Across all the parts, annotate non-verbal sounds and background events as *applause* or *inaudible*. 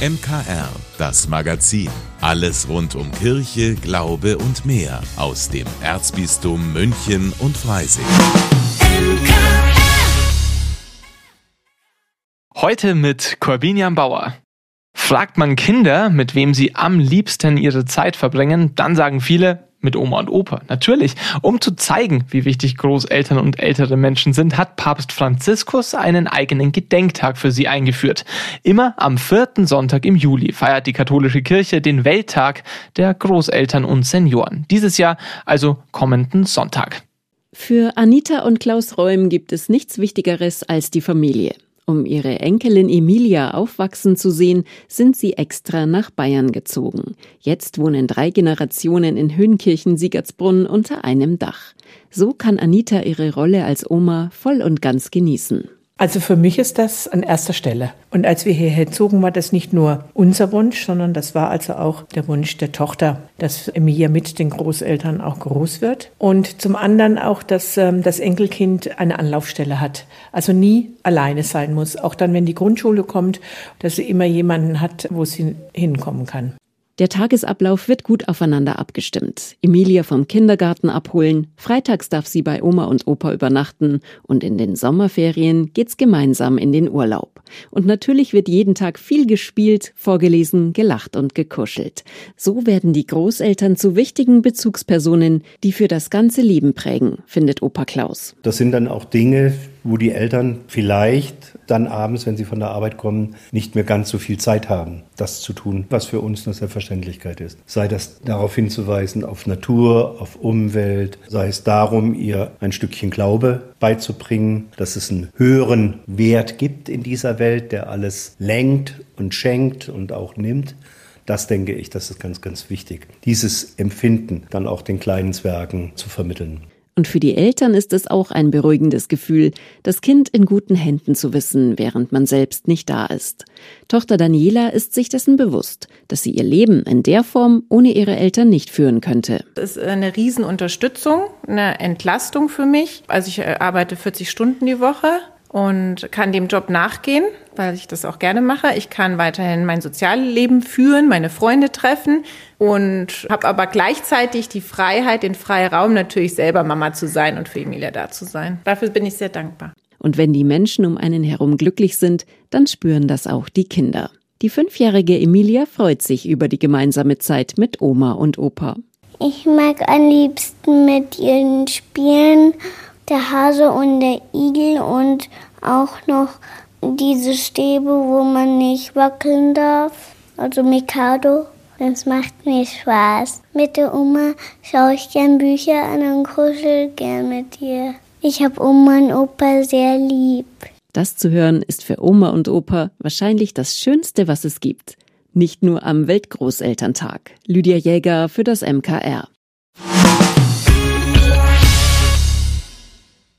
MKR, das Magazin. Alles rund um Kirche, Glaube und mehr aus dem Erzbistum München und Freising. Heute mit Corbinian Bauer. Fragt man Kinder, mit wem sie am liebsten ihre Zeit verbringen, dann sagen viele, mit Oma und Opa. Natürlich. Um zu zeigen, wie wichtig Großeltern und ältere Menschen sind, hat Papst Franziskus einen eigenen Gedenktag für sie eingeführt. Immer am vierten Sonntag im Juli feiert die katholische Kirche den Welttag der Großeltern und Senioren. Dieses Jahr also kommenden Sonntag. Für Anita und Klaus Räum gibt es nichts Wichtigeres als die Familie. Um ihre Enkelin Emilia aufwachsen zu sehen, sind sie extra nach Bayern gezogen. Jetzt wohnen drei Generationen in Höhenkirchen-Siegertsbrunn unter einem Dach. So kann Anita ihre Rolle als Oma voll und ganz genießen. Also für mich ist das an erster Stelle. Und als wir hierher zogen, war das nicht nur unser Wunsch, sondern das war also auch der Wunsch der Tochter, dass Emilia mit den Großeltern auch groß wird. Und zum anderen auch, dass ähm, das Enkelkind eine Anlaufstelle hat. Also nie alleine sein muss. Auch dann, wenn die Grundschule kommt, dass sie immer jemanden hat, wo sie hinkommen kann. Der Tagesablauf wird gut aufeinander abgestimmt. Emilia vom Kindergarten abholen, freitags darf sie bei Oma und Opa übernachten und in den Sommerferien geht's gemeinsam in den Urlaub. Und natürlich wird jeden Tag viel gespielt, vorgelesen, gelacht und gekuschelt. So werden die Großeltern zu wichtigen Bezugspersonen, die für das ganze Leben prägen, findet Opa Klaus. Das sind dann auch Dinge, wo die Eltern vielleicht dann abends, wenn sie von der Arbeit kommen, nicht mehr ganz so viel Zeit haben, das zu tun, was für uns eine Selbstverständlichkeit ist. Sei das darauf hinzuweisen, auf Natur, auf Umwelt, sei es darum, ihr ein Stückchen Glaube beizubringen, dass es einen höheren Wert gibt in dieser Welt, der alles lenkt und schenkt und auch nimmt. Das denke ich, das ist ganz, ganz wichtig. Dieses Empfinden dann auch den kleinen Zwergen zu vermitteln. Und für die Eltern ist es auch ein beruhigendes Gefühl, das Kind in guten Händen zu wissen, während man selbst nicht da ist. Tochter Daniela ist sich dessen bewusst, dass sie ihr Leben in der Form ohne ihre Eltern nicht führen könnte. Das ist eine Riesenunterstützung, eine Entlastung für mich. Also ich äh, arbeite 40 Stunden die Woche und kann dem Job nachgehen, weil ich das auch gerne mache. Ich kann weiterhin mein Sozialleben führen, meine Freunde treffen und habe aber gleichzeitig die Freiheit, den Freiraum natürlich selber Mama zu sein und für Emilia da zu sein. Dafür bin ich sehr dankbar. Und wenn die Menschen um einen herum glücklich sind, dann spüren das auch die Kinder. Die fünfjährige Emilia freut sich über die gemeinsame Zeit mit Oma und Opa. Ich mag am liebsten mit ihnen spielen der Hase und der Igel und auch noch diese Stäbe, wo man nicht wackeln darf, also Mikado. Das macht mir Spaß. Mit der Oma schaue ich gern Bücher an und kuschel gern mit ihr. Ich habe Oma und Opa sehr lieb. Das zu hören ist für Oma und Opa wahrscheinlich das Schönste, was es gibt. Nicht nur am Weltgroßelterntag. Lydia Jäger für das MKR.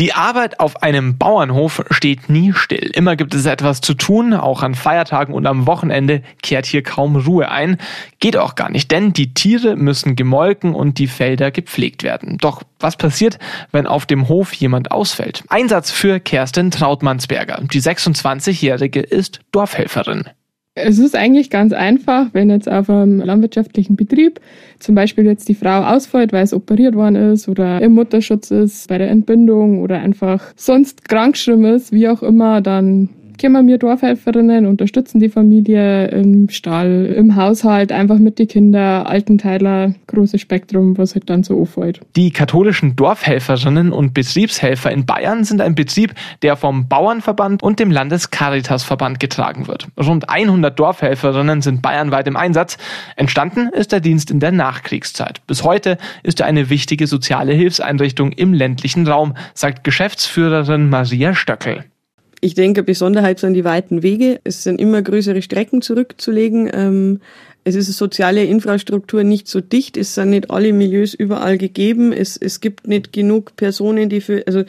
Die Arbeit auf einem Bauernhof steht nie still. Immer gibt es etwas zu tun. Auch an Feiertagen und am Wochenende kehrt hier kaum Ruhe ein. Geht auch gar nicht, denn die Tiere müssen gemolken und die Felder gepflegt werden. Doch was passiert, wenn auf dem Hof jemand ausfällt? Einsatz für Kerstin Trautmannsberger. Die 26-Jährige ist Dorfhelferin. Es ist eigentlich ganz einfach, wenn jetzt auf einem landwirtschaftlichen Betrieb zum Beispiel jetzt die Frau ausfällt, weil es operiert worden ist oder im Mutterschutz ist, bei der Entbindung oder einfach sonst krankschrimm ist, wie auch immer, dann kümmern wir Dorfhelferinnen, unterstützen die Familie im Stall, im Haushalt, einfach mit den Kindern, Altenteiler, großes Spektrum, was halt dann so auffällt. Die katholischen Dorfhelferinnen und Betriebshelfer in Bayern sind ein Betrieb, der vom Bauernverband und dem Landescaritasverband getragen wird. Rund 100 Dorfhelferinnen sind bayernweit im Einsatz. Entstanden ist der Dienst in der Nachkriegszeit. Bis heute ist er eine wichtige soziale Hilfseinrichtung im ländlichen Raum, sagt Geschäftsführerin Maria Stöckel. Ich denke, Besonderheit sind die weiten Wege. Es sind immer größere Strecken zurückzulegen. Ähm, es ist soziale Infrastruktur nicht so dicht. Es sind nicht alle Milieus überall gegeben. Es, es gibt nicht genug Personen, die für, also,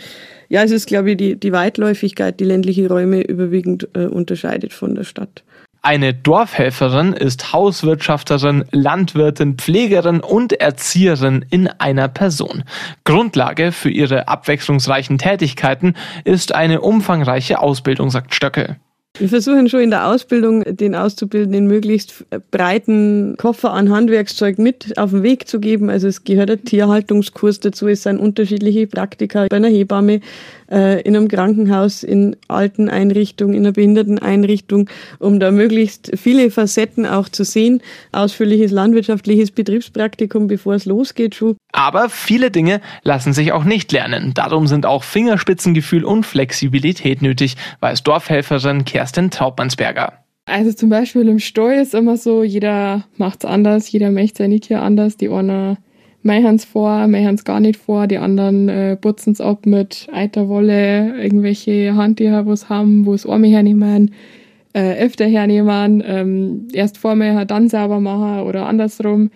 ja, es ist, glaube ich, die, die Weitläufigkeit, die ländliche Räume überwiegend äh, unterscheidet von der Stadt. Eine Dorfhelferin ist Hauswirtschafterin, Landwirtin, Pflegerin und Erzieherin in einer Person. Grundlage für ihre abwechslungsreichen Tätigkeiten ist eine umfangreiche Ausbildung, sagt Stöckel. Wir versuchen schon in der Ausbildung den Auszubildenden möglichst breiten Koffer an Handwerkszeug mit auf den Weg zu geben. Also es gehört ein Tierhaltungskurs dazu, es sind unterschiedliche Praktika bei einer Hebamme, äh, in einem Krankenhaus, in alten Einrichtungen, in einer Behinderteneinrichtung, um da möglichst viele Facetten auch zu sehen. Ausführliches landwirtschaftliches Betriebspraktikum, bevor es losgeht schon. Aber viele Dinge lassen sich auch nicht lernen. Darum sind auch Fingerspitzengefühl und Flexibilität nötig, weiß Dorfhelferin Kerstin Traubmannsberger. Also zum Beispiel im Stall ist immer so, jeder macht's anders, jeder möchte seine Tier anders. Die einer meihen's vor, meihen's gar nicht vor, die anderen äh, putzen's ab mit Eiterwolle, irgendwelche Handtücher, wo's haben, wo's Arme hernehmen, äh, öfter hernehmen, ähm, erst vorher, dann sauber machen oder andersrum.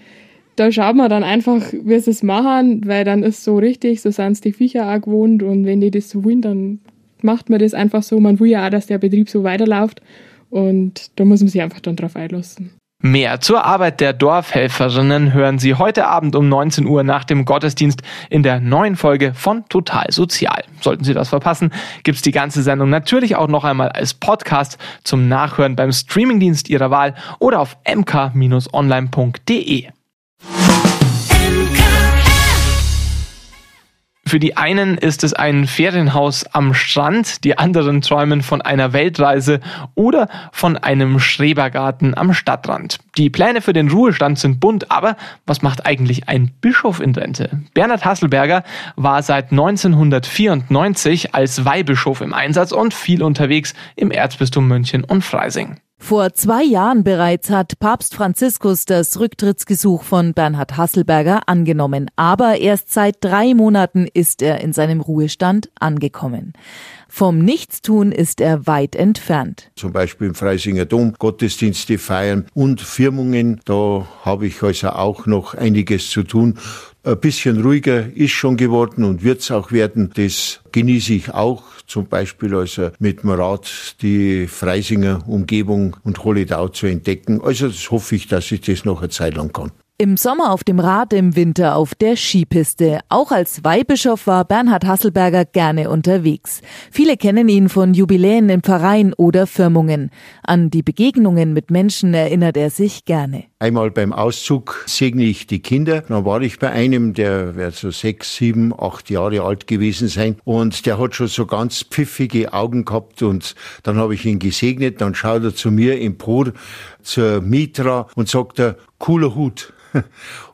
Da schaut man dann einfach, wie sie es machen, weil dann ist so richtig, so sind's die Viecher auch gewohnt und wenn die das so wollen, dann macht man das einfach so. Man will ja auch, dass der Betrieb so weiterläuft und da muss man sich einfach dann drauf einlassen. Mehr zur Arbeit der Dorfhelferinnen hören Sie heute Abend um 19 Uhr nach dem Gottesdienst in der neuen Folge von Total Sozial. Sollten Sie das verpassen, gibt's die ganze Sendung natürlich auch noch einmal als Podcast zum Nachhören beim Streamingdienst Ihrer Wahl oder auf mk-online.de. Für die einen ist es ein Ferienhaus am Strand, die anderen träumen von einer Weltreise oder von einem Schrebergarten am Stadtrand. Die Pläne für den Ruhestand sind bunt, aber was macht eigentlich ein Bischof in Rente? Bernhard Hasselberger war seit 1994 als Weihbischof im Einsatz und viel unterwegs im Erzbistum München und Freising. Vor zwei Jahren bereits hat Papst Franziskus das Rücktrittsgesuch von Bernhard Hasselberger angenommen, aber erst seit drei Monaten ist er in seinem Ruhestand angekommen. Vom Nichtstun ist er weit entfernt. Zum Beispiel im Freisinger Dom Gottesdienste feiern und Firmungen. Da habe ich also auch noch einiges zu tun. Ein bisschen ruhiger ist schon geworden und wird es auch werden. Das genieße ich auch. Zum Beispiel also mit dem Rad die Freisinger Umgebung und Holidau zu entdecken. Also das hoffe ich, dass ich das noch eine Zeit lang kann. Im Sommer auf dem Rad, im Winter auf der Skipiste. Auch als Weihbischof war Bernhard Hasselberger gerne unterwegs. Viele kennen ihn von Jubiläen in Pfarreien oder Firmungen. An die Begegnungen mit Menschen erinnert er sich gerne. Einmal beim Auszug segne ich die Kinder. Dann war ich bei einem, der wird so sechs, sieben, acht Jahre alt gewesen sein. Und der hat schon so ganz pfiffige Augen gehabt. Und dann habe ich ihn gesegnet. Dann schaut er zu mir empor zur Mitra und sagt er, cooler Hut. *laughs*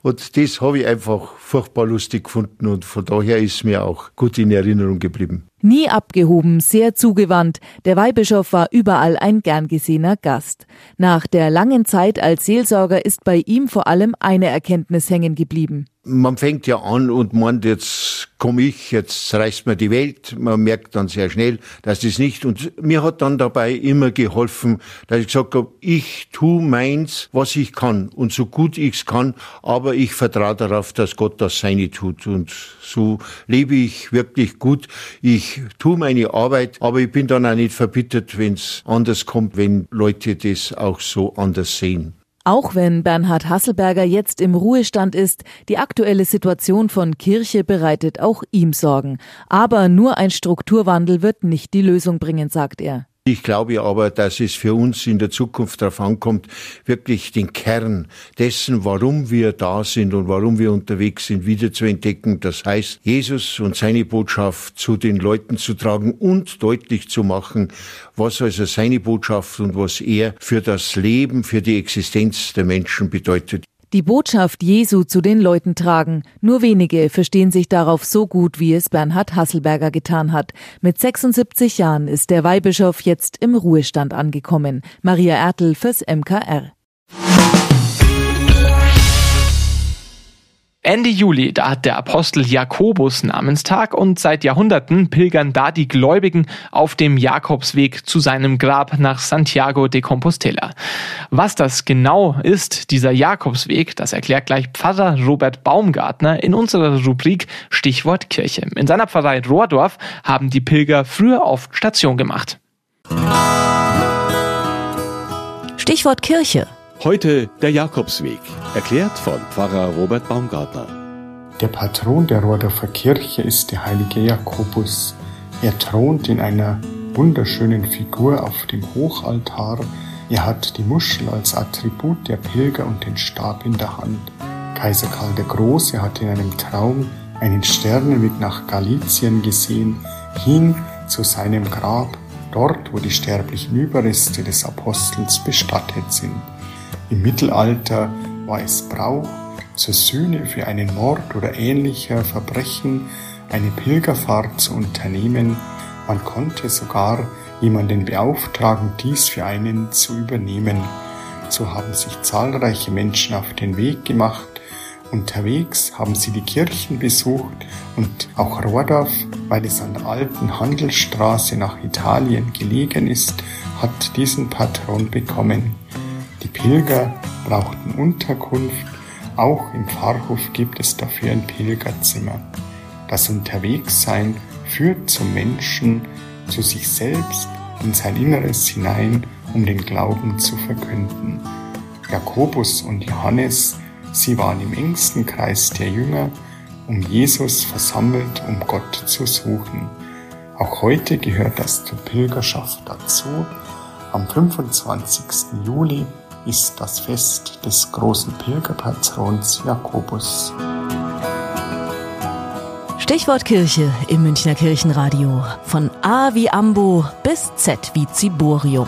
Und das habe ich einfach furchtbar lustig gefunden und von daher ist mir auch gut in Erinnerung geblieben. Nie abgehoben, sehr zugewandt. Der Weihbischof war überall ein gern gesehener Gast. Nach der langen Zeit als Seelsorger ist bei ihm vor allem eine Erkenntnis hängen geblieben. Man fängt ja an und meint, jetzt komme ich, jetzt reißt mir die Welt. Man merkt dann sehr schnell, dass das nicht. Und mir hat dann dabei immer geholfen, dass ich gesagt habe, ich tu meins, was ich kann und so gut ich's kann, aber ich vertraue darauf, dass Gott das Seine tut. Und so lebe ich wirklich gut. Ich tu meine Arbeit, aber ich bin dann auch nicht verbittert, wenn's anders kommt, wenn Leute das auch so anders sehen. Auch wenn Bernhard Hasselberger jetzt im Ruhestand ist, die aktuelle Situation von Kirche bereitet auch ihm Sorgen. Aber nur ein Strukturwandel wird nicht die Lösung bringen, sagt er. Ich glaube aber, dass es für uns in der Zukunft darauf ankommt, wirklich den Kern dessen, warum wir da sind und warum wir unterwegs sind, wieder zu entdecken. Das heißt, Jesus und seine Botschaft zu den Leuten zu tragen und deutlich zu machen, was also seine Botschaft und was er für das Leben, für die Existenz der Menschen bedeutet. Die Botschaft Jesu zu den Leuten tragen. Nur wenige verstehen sich darauf so gut, wie es Bernhard Hasselberger getan hat. Mit 76 Jahren ist der Weihbischof jetzt im Ruhestand angekommen. Maria Ertel fürs MKR. Ende Juli, da hat der Apostel Jakobus Namenstag und seit Jahrhunderten pilgern da die Gläubigen auf dem Jakobsweg zu seinem Grab nach Santiago de Compostela. Was das genau ist, dieser Jakobsweg, das erklärt gleich Pfarrer Robert Baumgartner in unserer Rubrik Stichwort Kirche. In seiner Pfarrei Rohrdorf haben die Pilger früher oft Station gemacht. Stichwort Kirche. Heute der Jakobsweg, erklärt von Pfarrer Robert Baumgartner. Der Patron der Rohrdorfer Kirche ist der heilige Jakobus. Er thront in einer wunderschönen Figur auf dem Hochaltar. Er hat die Muschel als Attribut der Pilger und den Stab in der Hand. Kaiser Karl der Große hat in einem Traum einen Sternenweg nach Galizien gesehen, hin zu seinem Grab, dort wo die sterblichen Überreste des Apostels bestattet sind. Im Mittelalter war es Brauch, zur Sühne für einen Mord oder ähnlicher Verbrechen eine Pilgerfahrt zu unternehmen. Man konnte sogar jemanden beauftragen, dies für einen zu übernehmen. So haben sich zahlreiche Menschen auf den Weg gemacht. Unterwegs haben sie die Kirchen besucht und auch Rohrdorf, weil es an der alten Handelsstraße nach Italien gelegen ist, hat diesen Patron bekommen. Die Pilger brauchten Unterkunft auch im Pfarrhof gibt es dafür ein Pilgerzimmer. Das Unterwegssein führt zum Menschen, zu sich selbst, in sein Inneres hinein, um den Glauben zu verkünden. Jakobus und Johannes, sie waren im engsten Kreis der Jünger, um Jesus versammelt, um Gott zu suchen. Auch heute gehört das zur Pilgerschaft dazu. Am 25. Juli ist das Fest des großen Pilgerpatrons Jakobus. Stichwort Kirche im Münchner Kirchenradio. Von A wie Ambo bis Z wie Ziborium.